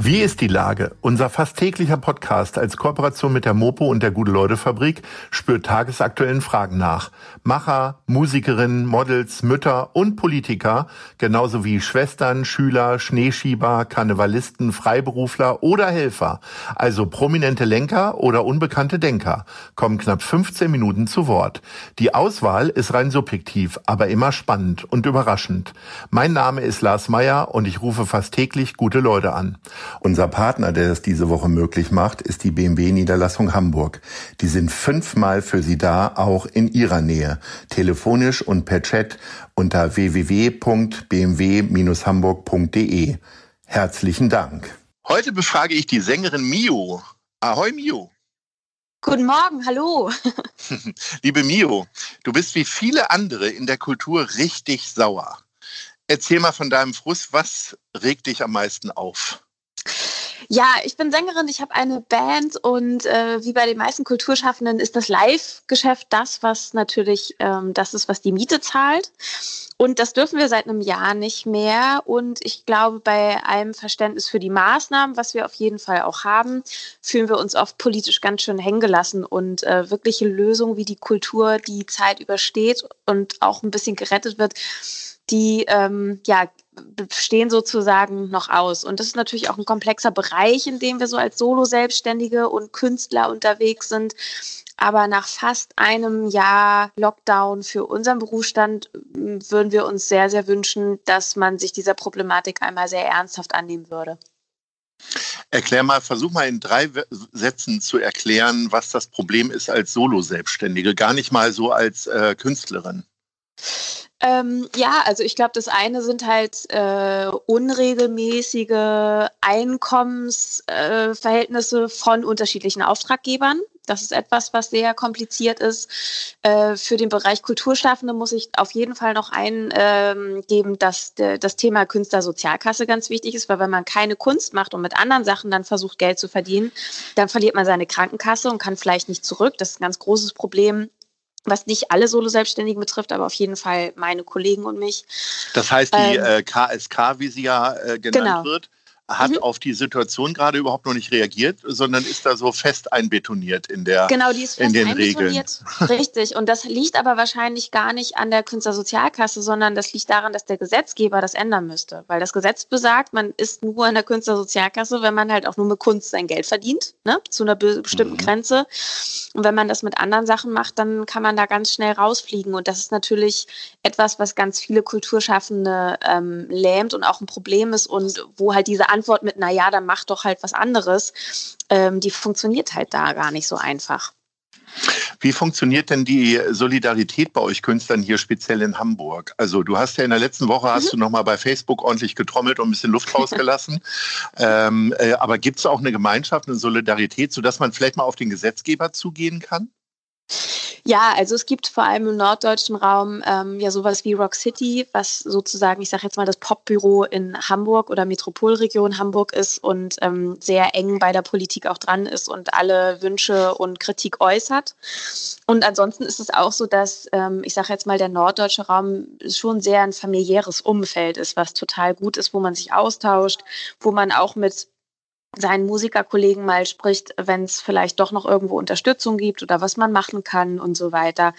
Wie ist die Lage? Unser fast täglicher Podcast als Kooperation mit der Mopo und der Gute-Leute-Fabrik spürt tagesaktuellen Fragen nach. Macher, Musikerinnen, Models, Mütter und Politiker, genauso wie Schwestern, Schüler, Schneeschieber, Karnevalisten, Freiberufler oder Helfer, also prominente Lenker oder unbekannte Denker, kommen knapp 15 Minuten zu Wort. Die Auswahl ist rein subjektiv, aber immer spannend und überraschend. Mein Name ist Lars Meyer und ich rufe fast täglich gute Leute an. Unser Partner, der es diese Woche möglich macht, ist die BMW Niederlassung Hamburg. Die sind fünfmal für Sie da, auch in Ihrer Nähe. Telefonisch und per Chat unter www.bmw-hamburg.de. Herzlichen Dank. Heute befrage ich die Sängerin Mio. Ahoi Mio. Guten Morgen, hallo. Liebe Mio, du bist wie viele andere in der Kultur richtig sauer. Erzähl mal von deinem Frust, was regt dich am meisten auf? Ja, ich bin Sängerin, ich habe eine Band und äh, wie bei den meisten Kulturschaffenden ist das Live-Geschäft das, was natürlich ähm, das ist, was die Miete zahlt. Und das dürfen wir seit einem Jahr nicht mehr. Und ich glaube, bei allem Verständnis für die Maßnahmen, was wir auf jeden Fall auch haben, fühlen wir uns oft politisch ganz schön hängen gelassen. Und äh, wirkliche Lösungen, wie die Kultur die Zeit übersteht und auch ein bisschen gerettet wird, die ähm, ja, stehen sozusagen noch aus. Und das ist natürlich auch ein komplexer Bereich, in dem wir so als Solo-Selbstständige und Künstler unterwegs sind. Aber nach fast einem Jahr Lockdown für unseren Berufsstand würden wir uns sehr, sehr wünschen, dass man sich dieser Problematik einmal sehr ernsthaft annehmen würde. Erklär mal, versuch mal in drei Sätzen zu erklären, was das Problem ist als Solo-Selbstständige, gar nicht mal so als äh, Künstlerin. Ähm, ja, also ich glaube, das eine sind halt äh, unregelmäßige Einkommensverhältnisse äh, von unterschiedlichen Auftraggebern. Das ist etwas, was sehr kompliziert ist. Äh, für den Bereich Kulturschaffende muss ich auf jeden Fall noch eingeben, ähm, dass de, das Thema Künstlersozialkasse ganz wichtig ist, weil wenn man keine Kunst macht und mit anderen Sachen dann versucht, Geld zu verdienen, dann verliert man seine Krankenkasse und kann vielleicht nicht zurück. Das ist ein ganz großes Problem was nicht alle Solo-Selbstständigen betrifft, aber auf jeden Fall meine Kollegen und mich. Das heißt, die ähm, äh, KSK, wie sie ja äh, genannt genau. wird, hat mhm. auf die Situation gerade überhaupt noch nicht reagiert, sondern ist da so fest einbetoniert in der Genau, die ist fest in den einbetoniert. Regeln. Richtig. Und das liegt aber wahrscheinlich gar nicht an der Künstlersozialkasse, sondern das liegt daran, dass der Gesetzgeber das ändern müsste. Weil das Gesetz besagt, man ist nur in der Künstlersozialkasse, wenn man halt auch nur mit Kunst sein Geld verdient, ne? zu einer bestimmten mhm. Grenze. Und wenn man das mit anderen Sachen macht, dann kann man da ganz schnell rausfliegen. Und das ist natürlich etwas, was ganz viele Kulturschaffende ähm, lähmt und auch ein Problem ist und wo halt diese Antwort mit, na ja, dann mach doch halt was anderes, ähm, die funktioniert halt da gar nicht so einfach. Wie funktioniert denn die Solidarität bei euch Künstlern hier speziell in Hamburg? Also du hast ja in der letzten Woche hast mhm. du noch mal bei Facebook ordentlich getrommelt und ein bisschen Luft rausgelassen. ähm, äh, aber gibt es auch eine Gemeinschaft, eine Solidarität, sodass man vielleicht mal auf den Gesetzgeber zugehen kann? Ja, also es gibt vor allem im norddeutschen Raum ähm, ja sowas wie Rock City, was sozusagen, ich sage jetzt mal, das Popbüro in Hamburg oder Metropolregion Hamburg ist und ähm, sehr eng bei der Politik auch dran ist und alle Wünsche und Kritik äußert. Und ansonsten ist es auch so, dass ähm, ich sage jetzt mal, der norddeutsche Raum schon sehr ein familiäres Umfeld ist, was total gut ist, wo man sich austauscht, wo man auch mit seinen Musikerkollegen mal spricht, wenn es vielleicht doch noch irgendwo Unterstützung gibt oder was man machen kann und so weiter.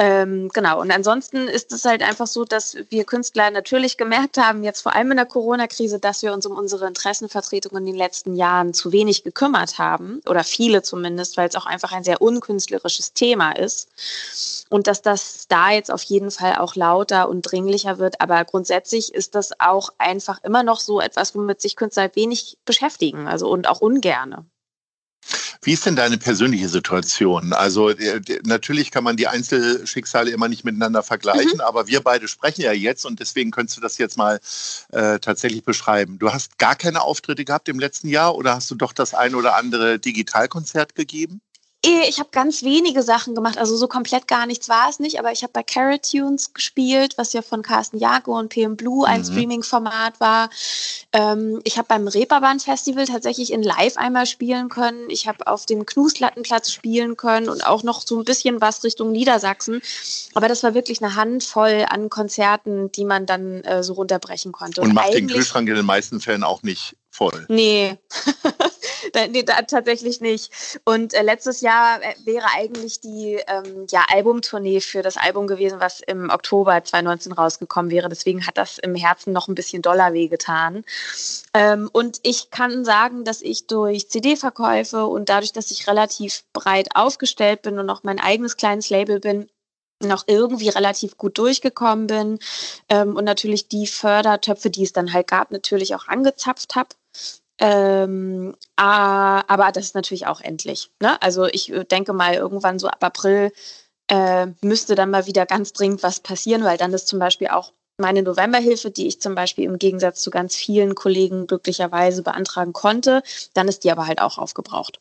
Ähm, genau, und ansonsten ist es halt einfach so, dass wir Künstler natürlich gemerkt haben, jetzt vor allem in der Corona-Krise, dass wir uns um unsere Interessenvertretung in den letzten Jahren zu wenig gekümmert haben, oder viele zumindest, weil es auch einfach ein sehr unkünstlerisches Thema ist. Und dass das da jetzt auf jeden Fall auch lauter und dringlicher wird. Aber grundsätzlich ist das auch einfach immer noch so etwas, womit sich Künstler wenig beschäftigen, also und auch ungerne. Wie ist denn deine persönliche Situation? Also natürlich kann man die Einzelschicksale immer nicht miteinander vergleichen, mhm. aber wir beide sprechen ja jetzt und deswegen könntest du das jetzt mal äh, tatsächlich beschreiben. Du hast gar keine Auftritte gehabt im letzten Jahr oder hast du doch das ein oder andere Digitalkonzert gegeben? Eh, ich habe ganz wenige Sachen gemacht, also so komplett gar nichts war es nicht, aber ich habe bei Carrot Tunes gespielt, was ja von Carsten Jago und PM Blue ein mhm. Streaming-Format war. Ähm, ich habe beim Reeperbahn Festival tatsächlich in Live einmal spielen können. Ich habe auf dem Knuslattenplatz spielen können und auch noch so ein bisschen was Richtung Niedersachsen. Aber das war wirklich eine Handvoll an Konzerten, die man dann äh, so runterbrechen konnte. Und, und macht den Kühlschrank in den meisten Fällen auch nicht voll. Nee. nee, da, tatsächlich nicht. Und äh, letztes Jahr äh, wäre eigentlich die ähm, ja, Albumtournee für das Album gewesen, was im Oktober 2019 rausgekommen wäre. Deswegen hat das im Herzen noch ein bisschen doller wehgetan. Ähm, und ich kann sagen, dass ich durch CD-Verkäufe und dadurch, dass ich relativ breit aufgestellt bin und auch mein eigenes kleines Label bin, noch irgendwie relativ gut durchgekommen bin ähm, und natürlich die Fördertöpfe, die es dann halt gab, natürlich auch angezapft habe. Ähm, aber das ist natürlich auch endlich. Ne? Also ich äh, denke mal, irgendwann so ab April äh, müsste dann mal wieder ganz dringend was passieren, weil dann ist zum Beispiel auch meine Novemberhilfe, die ich zum Beispiel im Gegensatz zu ganz vielen Kollegen glücklicherweise beantragen konnte, dann ist die aber halt auch aufgebraucht.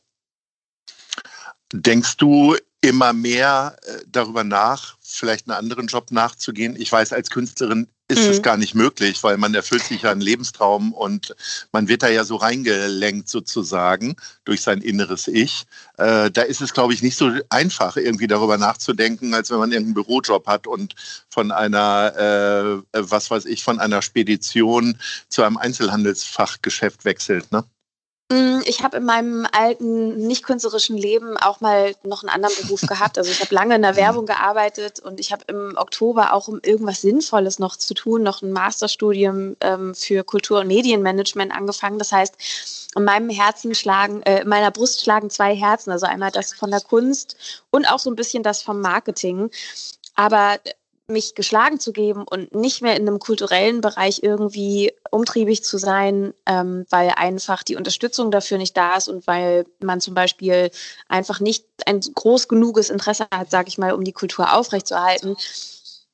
Denkst du immer mehr äh, darüber nach, vielleicht einen anderen Job nachzugehen? Ich weiß, als Künstlerin ist mhm. es gar nicht möglich, weil man erfüllt sich ja einen Lebenstraum und man wird da ja so reingelenkt sozusagen durch sein inneres Ich. Äh, da ist es, glaube ich, nicht so einfach, irgendwie darüber nachzudenken, als wenn man irgendeinen Bürojob hat und von einer, äh, was weiß ich, von einer Spedition zu einem Einzelhandelsfachgeschäft wechselt. Ne? Mm, ich habe in meinem alten, nicht künstlerischen Leben auch mal noch einen anderen Beruf gehabt. Also ich habe lange in der Werbung gearbeitet und ich habe im Oktober auch, um irgendwas Sinnvolles noch zu tun, noch ein Masterstudium ähm, für Kultur- und Medienmanagement angefangen. Das heißt, in meinem Herzen schlagen, äh, in meiner Brust schlagen zwei Herzen. Also einmal das von der Kunst und auch so ein bisschen das vom Marketing. Aber mich geschlagen zu geben und nicht mehr in einem kulturellen Bereich irgendwie umtriebig zu sein, ähm, weil einfach die Unterstützung dafür nicht da ist und weil man zum Beispiel einfach nicht ein groß genuges Interesse hat, sage ich mal, um die Kultur aufrechtzuerhalten.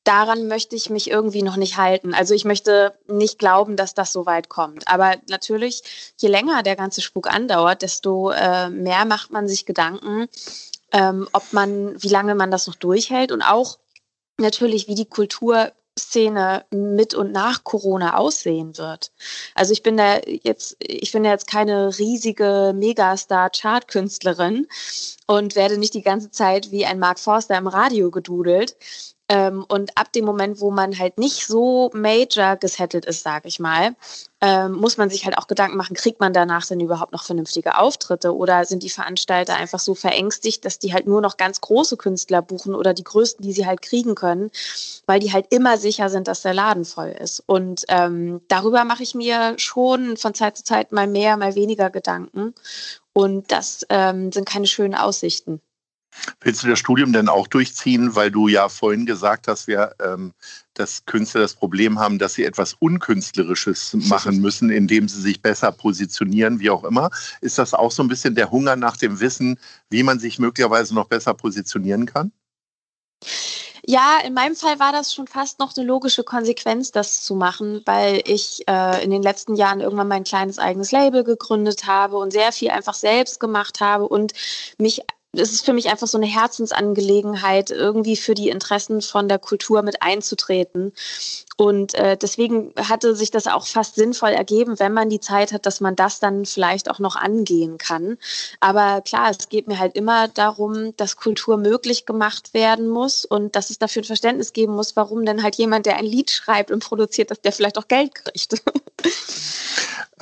Daran möchte ich mich irgendwie noch nicht halten. Also ich möchte nicht glauben, dass das so weit kommt. Aber natürlich, je länger der ganze Spuk andauert, desto äh, mehr macht man sich Gedanken, ähm, ob man, wie lange man das noch durchhält und auch natürlich, wie die Kulturszene mit und nach Corona aussehen wird. Also ich bin da jetzt, ich bin ja jetzt keine riesige Megastar-Chartkünstlerin und werde nicht die ganze Zeit wie ein Mark Forster im Radio gedudelt. Ähm, und ab dem Moment, wo man halt nicht so major gesettelt ist, sage ich mal, ähm, muss man sich halt auch Gedanken machen, kriegt man danach denn überhaupt noch vernünftige Auftritte oder sind die Veranstalter einfach so verängstigt, dass die halt nur noch ganz große Künstler buchen oder die größten, die sie halt kriegen können, weil die halt immer sicher sind, dass der Laden voll ist. Und ähm, darüber mache ich mir schon von Zeit zu Zeit mal mehr, mal weniger Gedanken. Und das ähm, sind keine schönen Aussichten. Willst du das Studium denn auch durchziehen, weil du ja vorhin gesagt hast, wir, ähm, dass Künstler das Problem haben, dass sie etwas Unkünstlerisches machen müssen, indem sie sich besser positionieren, wie auch immer. Ist das auch so ein bisschen der Hunger nach dem Wissen, wie man sich möglicherweise noch besser positionieren kann? Ja, in meinem Fall war das schon fast noch eine logische Konsequenz, das zu machen, weil ich äh, in den letzten Jahren irgendwann mein kleines eigenes Label gegründet habe und sehr viel einfach selbst gemacht habe und mich es ist für mich einfach so eine Herzensangelegenheit, irgendwie für die Interessen von der Kultur mit einzutreten. Und äh, deswegen hatte sich das auch fast sinnvoll ergeben, wenn man die Zeit hat, dass man das dann vielleicht auch noch angehen kann. Aber klar, es geht mir halt immer darum, dass Kultur möglich gemacht werden muss und dass es dafür ein Verständnis geben muss, warum denn halt jemand, der ein Lied schreibt und produziert, dass der vielleicht auch Geld kriegt.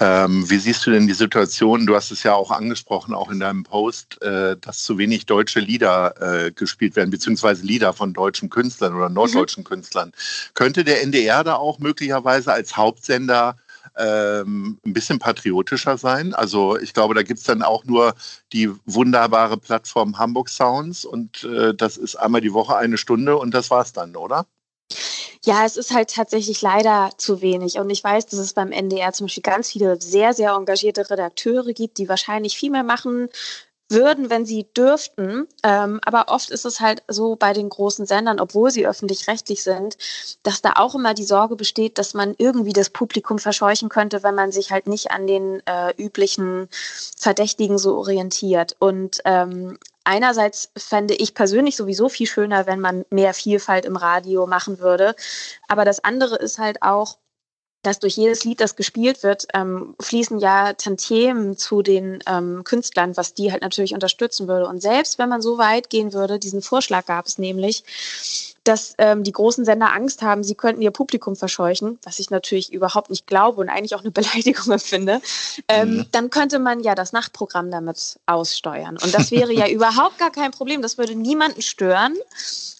Ähm, wie siehst du denn die Situation? Du hast es ja auch angesprochen, auch in deinem Post, äh, dass zu wenig deutsche Lieder äh, gespielt werden, beziehungsweise Lieder von deutschen Künstlern oder norddeutschen mhm. Künstlern. Könnte der NDR da auch möglicherweise als Hauptsender ähm, ein bisschen patriotischer sein? Also ich glaube, da gibt es dann auch nur die wunderbare Plattform Hamburg Sounds und äh, das ist einmal die Woche eine Stunde und das war's dann, oder? Ja, es ist halt tatsächlich leider zu wenig. Und ich weiß, dass es beim NDR zum Beispiel ganz viele sehr, sehr engagierte Redakteure gibt, die wahrscheinlich viel mehr machen würden, wenn sie dürften. Ähm, aber oft ist es halt so bei den großen Sendern, obwohl sie öffentlich-rechtlich sind, dass da auch immer die Sorge besteht, dass man irgendwie das Publikum verscheuchen könnte, wenn man sich halt nicht an den äh, üblichen Verdächtigen so orientiert. Und ähm, einerseits fände ich persönlich sowieso viel schöner, wenn man mehr Vielfalt im Radio machen würde. Aber das andere ist halt auch, dass durch jedes Lied, das gespielt wird, ähm, fließen ja Tantiemen zu den ähm, Künstlern, was die halt natürlich unterstützen würde. Und selbst wenn man so weit gehen würde, diesen Vorschlag gab es nämlich, dass ähm, die großen Sender Angst haben, sie könnten ihr Publikum verscheuchen, was ich natürlich überhaupt nicht glaube und eigentlich auch eine Beleidigung empfinde, ähm, mhm. dann könnte man ja das Nachtprogramm damit aussteuern. Und das wäre ja überhaupt gar kein Problem. Das würde niemanden stören.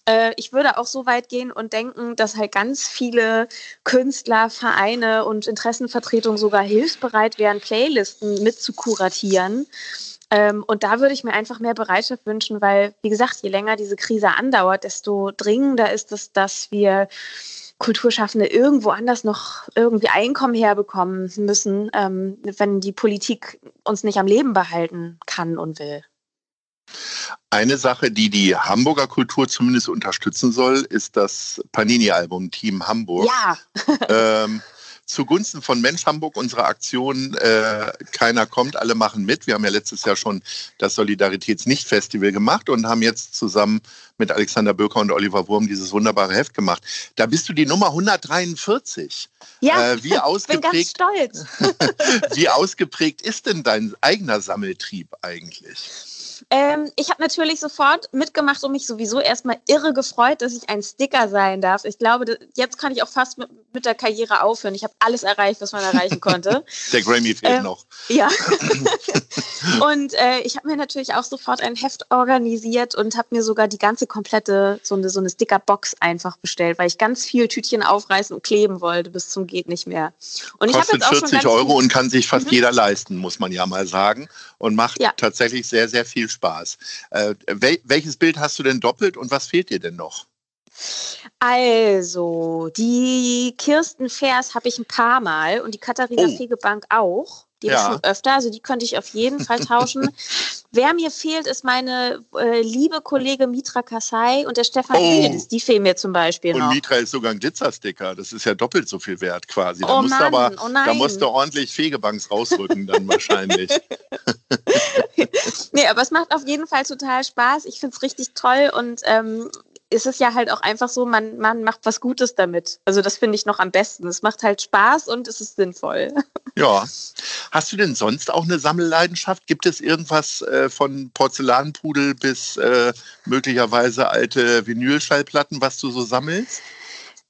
Äh, ich würde auch so weit gehen und denken, dass halt ganz viele Künstler, Vereine und Interessenvertretungen sogar hilfsbereit wären, Playlisten mit zu kuratieren. Ähm, und da würde ich mir einfach mehr Bereitschaft wünschen, weil, wie gesagt, je länger diese Krise andauert, desto dringender ist es, dass wir Kulturschaffende irgendwo anders noch irgendwie Einkommen herbekommen müssen, ähm, wenn die Politik uns nicht am Leben behalten kann und will. Eine Sache, die die Hamburger Kultur zumindest unterstützen soll, ist das Panini-Album Team Hamburg. Ja. ähm, zugunsten von Mensch Hamburg unsere Aktion äh, Keiner kommt, alle machen mit. Wir haben ja letztes Jahr schon das Solidaritätsnicht-Festival gemacht und haben jetzt zusammen mit Alexander Böker und Oliver Wurm dieses wunderbare Heft gemacht. Da bist du die Nummer 143. Ja, äh, wie ausgeprägt, bin ganz stolz. wie ausgeprägt ist denn dein eigener Sammeltrieb eigentlich? Ähm, ich habe natürlich sofort mitgemacht und mich sowieso erstmal irre gefreut, dass ich ein Sticker sein darf. Ich glaube, jetzt kann ich auch fast mit, mit der Karriere aufhören. Ich habe alles erreicht, was man erreichen konnte. der Grammy fehlt ähm, noch. Ja. und äh, ich habe mir natürlich auch sofort ein Heft organisiert und habe mir sogar die ganze komplette, so eine, so eine Sticker-Box einfach bestellt, weil ich ganz viel Tütchen aufreißen und kleben wollte bis zum geht nicht mehr. Und Kostet ich jetzt auch 40 Euro und kann sich fast mhm. jeder leisten, muss man ja mal sagen. Und macht ja. tatsächlich sehr, sehr viel Spaß. Äh, wel welches Bild hast du denn doppelt und was fehlt dir denn noch? Also, die Kirsten Vers habe ich ein paar Mal und die Katharina oh. Fegebank auch. Die ja. schon öfter, also die könnte ich auf jeden Fall tauschen. Wer mir fehlt, ist meine äh, liebe Kollege Mitra Kassai und der Stefan oh. Hildes. Die fehlen mir zum Beispiel und noch. Und Mitra ist sogar ein Glitzersticker. Das ist ja doppelt so viel wert quasi. Da, oh musst, Mann, aber, oh da musst du ordentlich Fegebanks rausrücken dann wahrscheinlich. nee, aber es macht auf jeden Fall total Spaß. Ich finde es richtig toll und ähm, ist es ja halt auch einfach so, man, man macht was Gutes damit. Also das finde ich noch am besten. Es macht halt Spaß und es ist sinnvoll. Ja. Hast du denn sonst auch eine Sammelleidenschaft? Gibt es irgendwas äh, von Porzellanpudel bis äh, möglicherweise alte Vinylschallplatten, was du so sammelst?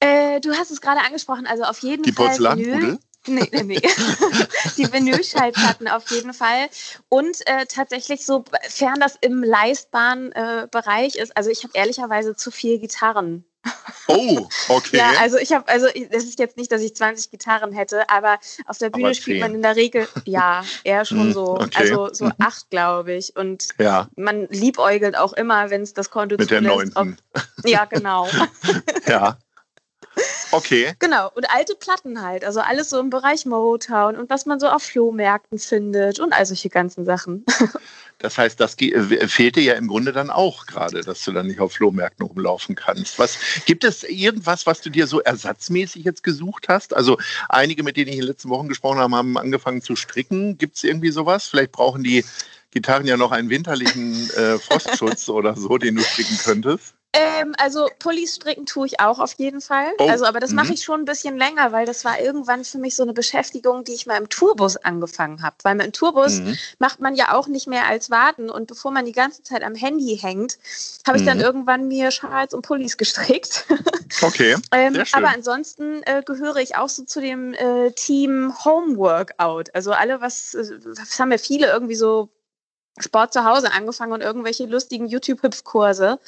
Äh, du hast es gerade angesprochen, also auf jeden Die Fall. Die Porzellanpudel? Vinyl. Nee, nee, nee. die Vinylschallplatten auf jeden Fall. Und äh, tatsächlich, sofern das im leistbaren äh, Bereich ist, also ich habe ehrlicherweise zu viel Gitarren. Oh, okay. ja, also ich habe, also es ist jetzt nicht, dass ich 20 Gitarren hätte, aber auf der Bühne spielt man in der Regel, ja, eher schon so, okay. also so mhm. acht, glaube ich. Und ja. man liebäugelt auch immer, wenn es das Konto Mit zulässt. der neunten. Ob, ja, genau. ja. Okay. Genau, und alte Platten halt. Also alles so im Bereich Motown und was man so auf Flohmärkten findet und all solche ganzen Sachen. Das heißt, das fehlt dir ja im Grunde dann auch gerade, dass du dann nicht auf Flohmärkten rumlaufen kannst. Was, gibt es irgendwas, was du dir so ersatzmäßig jetzt gesucht hast? Also einige, mit denen ich in den letzten Wochen gesprochen habe, haben angefangen zu stricken. Gibt es irgendwie sowas? Vielleicht brauchen die Gitarren ja noch einen winterlichen äh, Frostschutz oder so, den du stricken könntest. Ähm, also Pullis stricken tue ich auch auf jeden Fall. Oh. Also, aber das mache mhm. ich schon ein bisschen länger, weil das war irgendwann für mich so eine Beschäftigung, die ich mal im Tourbus angefangen habe. Weil im Tourbus mhm. macht man ja auch nicht mehr als warten und bevor man die ganze Zeit am Handy hängt, habe ich mhm. dann irgendwann mir Schals und Pullis gestrickt. Okay. ähm, aber ansonsten äh, gehöre ich auch so zu dem äh, Team Homeworkout. Also alle, was, äh, was haben ja viele irgendwie so Sport zu Hause angefangen und irgendwelche lustigen YouTube-Hüpfkurse.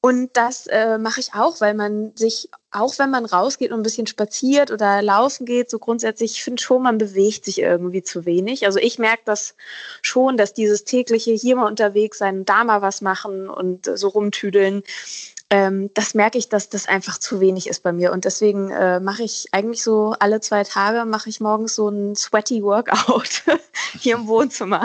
Und das äh, mache ich auch, weil man sich, auch wenn man rausgeht und ein bisschen spaziert oder laufen geht, so grundsätzlich, ich finde schon, man bewegt sich irgendwie zu wenig. Also ich merke das schon, dass dieses tägliche hier mal unterwegs sein, da mal was machen und so rumtüdeln, ähm, das merke ich, dass das einfach zu wenig ist bei mir. Und deswegen äh, mache ich eigentlich so alle zwei Tage, mache ich morgens so ein sweaty Workout. hier im Wohnzimmer.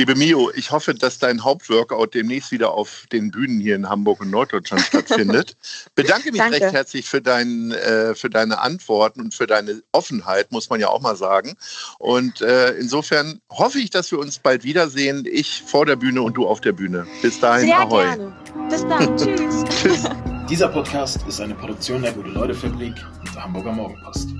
Liebe Mio, ich hoffe, dass dein Hauptworkout demnächst wieder auf den Bühnen hier in Hamburg und Norddeutschland stattfindet. Bedanke mich Danke. recht herzlich für, dein, äh, für deine Antworten und für deine Offenheit, muss man ja auch mal sagen. Und äh, insofern hoffe ich, dass wir uns bald wiedersehen. Ich vor der Bühne und du auf der Bühne. Bis dahin, Sehr ahoi. gerne. Bis dann. Tschüss. Tschüss. Dieser Podcast ist eine Produktion der Gute-Leute-Fabrik und der Hamburger Morgenpost.